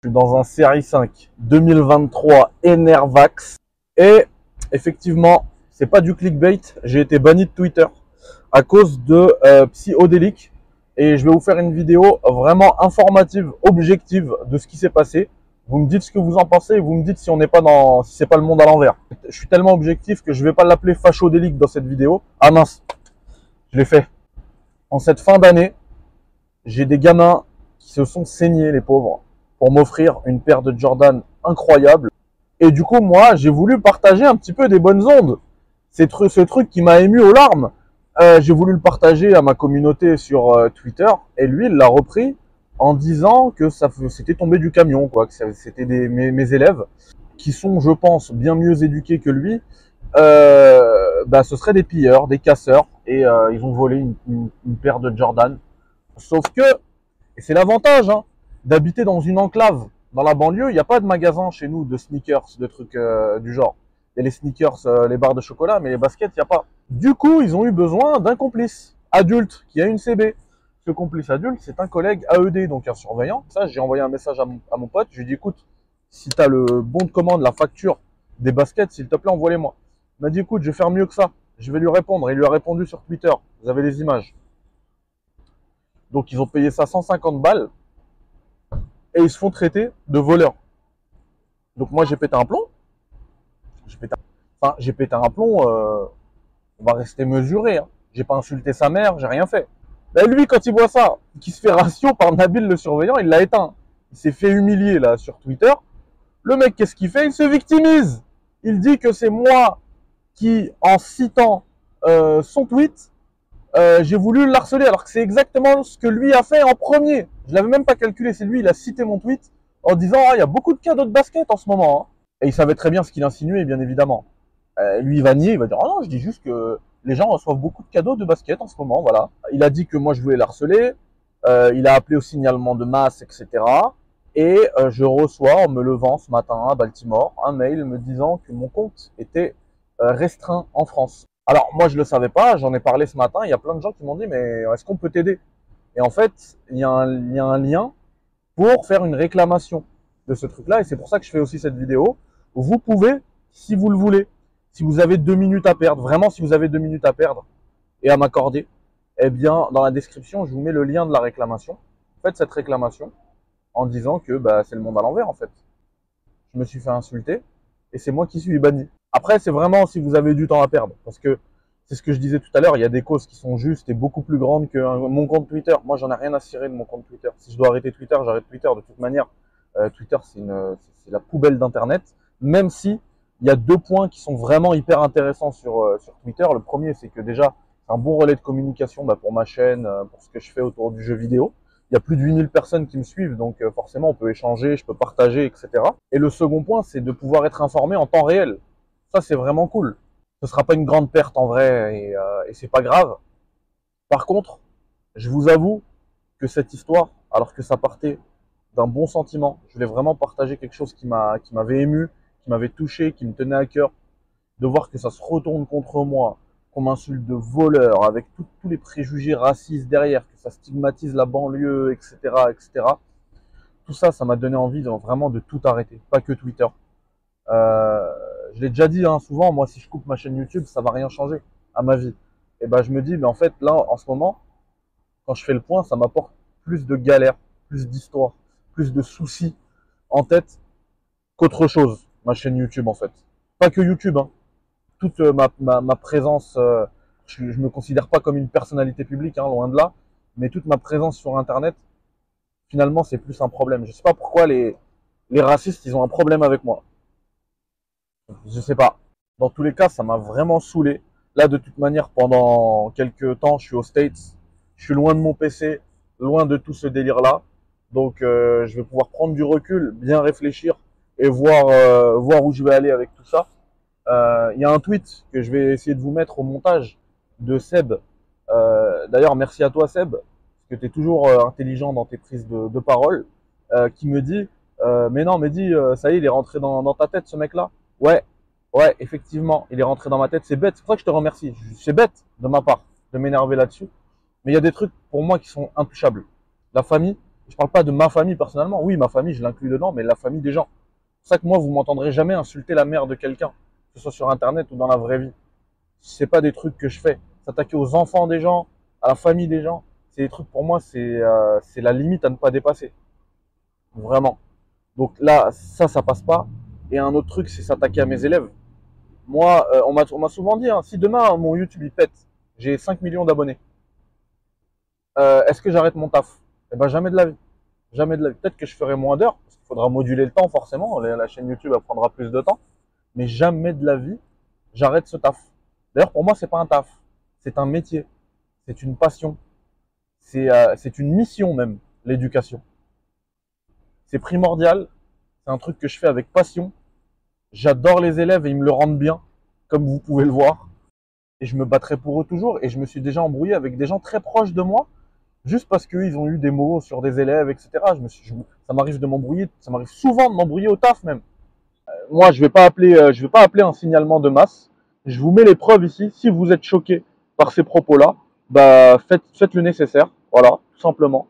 Je suis dans un série 5 2023 Enervax et effectivement, c'est pas du clickbait. J'ai été banni de Twitter à cause de euh, Psyodélique et je vais vous faire une vidéo vraiment informative, objective de ce qui s'est passé. Vous me dites ce que vous en pensez et vous me dites si on n'est pas dans, si c'est pas le monde à l'envers. Je suis tellement objectif que je vais pas l'appeler fachodélique dans cette vidéo. Ah mince, je l'ai fait. En cette fin d'année, j'ai des gamins qui se sont saignés, les pauvres, pour m'offrir une paire de Jordan incroyable. Et du coup, moi, j'ai voulu partager un petit peu des bonnes ondes. C'est ce truc qui m'a ému aux larmes. Euh, j'ai voulu le partager à ma communauté sur euh, Twitter et lui, il l'a repris en disant que ça c'était tombé du camion, quoi, que c'était mes, élèves qui sont, je pense, bien mieux éduqués que lui. Euh, bah, ce seraient des pilleurs, des casseurs, et euh, ils ont volé une, une, une, paire de Jordan. Sauf que, et c'est l'avantage hein, d'habiter dans une enclave dans la banlieue, il n'y a pas de magasin chez nous de sneakers, de trucs euh, du genre. Il y a les sneakers, euh, les barres de chocolat, mais les baskets, il n'y a pas. Du coup, ils ont eu besoin d'un complice adulte qui a une CB. Ce complice adulte, c'est un collègue AED, donc un surveillant. Ça, j'ai envoyé un message à mon, à mon pote. Je lui ai dit, écoute, si tu as le bon de commande, la facture des baskets, s'il te plaît, envoie-les-moi. Il m'a dit, écoute, je vais faire mieux que ça. Je vais lui répondre. Il lui a répondu sur Twitter. Vous avez les images. Donc, ils ont payé ça 150 balles. Et ils se font traiter de voleurs. Donc, moi, j'ai pété un plomb. J'ai pété, enfin, j'ai pété un plomb. Euh, on va rester mesuré. Hein. J'ai pas insulté sa mère. J'ai rien fait. Ben lui, quand il voit ça, qui se fait ratio par Nabil le surveillant, il l'a éteint. Il s'est fait humilier là sur Twitter. Le mec, qu'est-ce qu'il fait? Il se victimise. Il dit que c'est moi qui, en citant euh, son tweet, euh, j'ai voulu le harceler, alors que c'est exactement ce que lui a fait en premier. Je l'avais même pas calculé, c'est lui, il a cité mon tweet en disant ah il y a beaucoup de cadeaux de basket en ce moment. Hein. Et il savait très bien ce qu'il insinuait, bien évidemment. Euh, lui, il va nier, il va dire ah non, je dis juste que les gens reçoivent beaucoup de cadeaux de basket en ce moment, voilà. Il a dit que moi je voulais l'harceler. Euh, il a appelé au signalement de masse, etc. Et euh, je reçois en me levant ce matin à Baltimore un mail me disant que mon compte était restreint en France. Alors moi je le savais pas, j'en ai parlé ce matin, il y a plein de gens qui m'ont dit mais est-ce qu'on peut t'aider? Et en fait, il y, a un, il y a un lien pour faire une réclamation de ce truc-là et c'est pour ça que je fais aussi cette vidéo. Vous pouvez, si vous le voulez, si vous avez deux minutes à perdre, vraiment si vous avez deux minutes à perdre et à m'accorder, eh bien dans la description je vous mets le lien de la réclamation. Faites cette réclamation en disant que bah, c'est le monde à l'envers en fait. Je me suis fait insulter et c'est moi qui suis banni. Après, c'est vraiment si vous avez du temps à perdre, parce que c'est ce que je disais tout à l'heure, il y a des causes qui sont justes et beaucoup plus grandes que mon compte Twitter. Moi, j'en ai rien à cirer de mon compte Twitter. Si je dois arrêter Twitter, j'arrête Twitter. De toute manière, euh, Twitter, c'est la poubelle d'Internet. Même si il y a deux points qui sont vraiment hyper intéressants sur, euh, Twitter. Le premier, c'est que déjà, c'est un bon relais de communication bah, pour ma chaîne, euh, pour ce que je fais autour du jeu vidéo. Il y a plus de 8000 personnes qui me suivent, donc forcément, on peut échanger, je peux partager, etc. Et le second point, c'est de pouvoir être informé en temps réel. Ça, c'est vraiment cool. Ce sera pas une grande perte en vrai et, euh, et c'est pas grave. Par contre, je vous avoue que cette histoire, alors que ça partait d'un bon sentiment, je voulais vraiment partager quelque chose qui m'a, qui m'avait ému, qui m'avait touché, qui me tenait à cœur, de voir que ça se retourne contre moi, qu'on m'insulte de voleur, avec tous les préjugés racistes derrière, que ça stigmatise la banlieue, etc., etc. Tout ça, ça m'a donné envie de, vraiment de tout arrêter, pas que Twitter. Euh, je l'ai déjà dit hein, souvent, moi si je coupe ma chaîne YouTube, ça va rien changer à ma vie. Et ben je me dis, mais en fait là, en ce moment, quand je fais le point, ça m'apporte plus de galères, plus d'histoires, plus de soucis en tête qu'autre chose, ma chaîne YouTube en fait. Pas que YouTube, hein. toute ma, ma, ma présence, euh, je, je me considère pas comme une personnalité publique, hein, loin de là, mais toute ma présence sur Internet, finalement, c'est plus un problème. Je sais pas pourquoi les, les racistes, ils ont un problème avec moi. Je sais pas. Dans tous les cas, ça m'a vraiment saoulé. Là, de toute manière, pendant quelques temps, je suis aux States. Je suis loin de mon PC, loin de tout ce délire-là. Donc, euh, je vais pouvoir prendre du recul, bien réfléchir et voir, euh, voir où je vais aller avec tout ça. Euh, Il y a un tweet que je vais essayer de vous mettre au montage de Seb. Euh, D'ailleurs, merci à toi, Seb, que tu es toujours euh, intelligent dans tes prises de, de parole, qui me dit, mais non, mais dit, ça y est, il est rentré dans, dans ta tête, ce mec-là. Ouais, ouais, effectivement, il est rentré dans ma tête. C'est bête, c'est pour ça que je te remercie. C'est bête de ma part de m'énerver là-dessus. Mais il y a des trucs pour moi qui sont intouchables. La famille, Je parle pas de ma famille personnellement. Oui, ma famille, je l'inclus dedans, mais la famille des gens. C'est ça que moi, vous m'entendrez jamais insulter la mère de quelqu'un, que ce soit sur Internet ou dans la vraie vie. C'est pas des trucs que je fais. S'attaquer aux enfants des gens, à la famille des gens, c'est des trucs pour moi, c'est euh, la limite à ne pas dépasser. Vraiment. Donc là, ça, ça passe pas. Et un autre truc, c'est s'attaquer à mes élèves. Moi, euh, on m'a souvent dit, hein, si demain mon YouTube il pète, j'ai 5 millions d'abonnés, euh, est-ce que j'arrête mon taf? Eh ben jamais de la vie. Jamais de la vie. Peut-être que je ferai moins d'heures, parce qu'il faudra moduler le temps forcément. La chaîne YouTube elle prendra plus de temps. Mais jamais de la vie, j'arrête ce taf. D'ailleurs, pour moi, c'est pas un taf. C'est un métier. C'est une passion. C'est euh, une mission même, l'éducation. C'est primordial. C'est un truc que je fais avec passion. J'adore les élèves et ils me le rendent bien, comme vous pouvez le voir. Et je me battrai pour eux toujours. Et je me suis déjà embrouillé avec des gens très proches de moi juste parce qu'ils ont eu des mots sur des élèves, etc. Ça m'arrive de m'embrouiller, ça m'arrive souvent de m'embrouiller au taf même. Euh, moi, je vais euh, vais pas appeler un signalement de masse. Je vous mets les preuves ici. Si vous êtes choqué par ces propos-là, bah faites, le nécessaire. Voilà, tout simplement.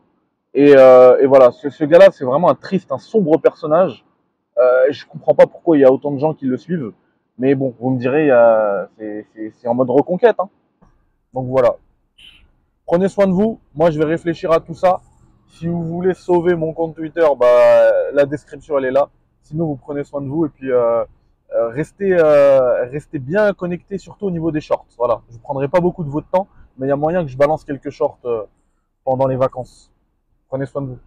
Et, euh, et voilà, ce, ce gars-là, c'est vraiment un triste, un sombre personnage. Euh, je comprends pas pourquoi il y a autant de gens qui le suivent. Mais bon, vous me direz, c'est en mode reconquête. Hein. Donc voilà. Prenez soin de vous. Moi, je vais réfléchir à tout ça. Si vous voulez sauver mon compte Twitter, bah, la description, elle est là. Sinon, vous prenez soin de vous et puis euh, euh restez, euh, restez bien connectés, surtout au niveau des shorts. Voilà. Je ne prendrai pas beaucoup de votre temps, mais il y a moyen que je balance quelques shorts pendant les vacances. Prenez soin de vous.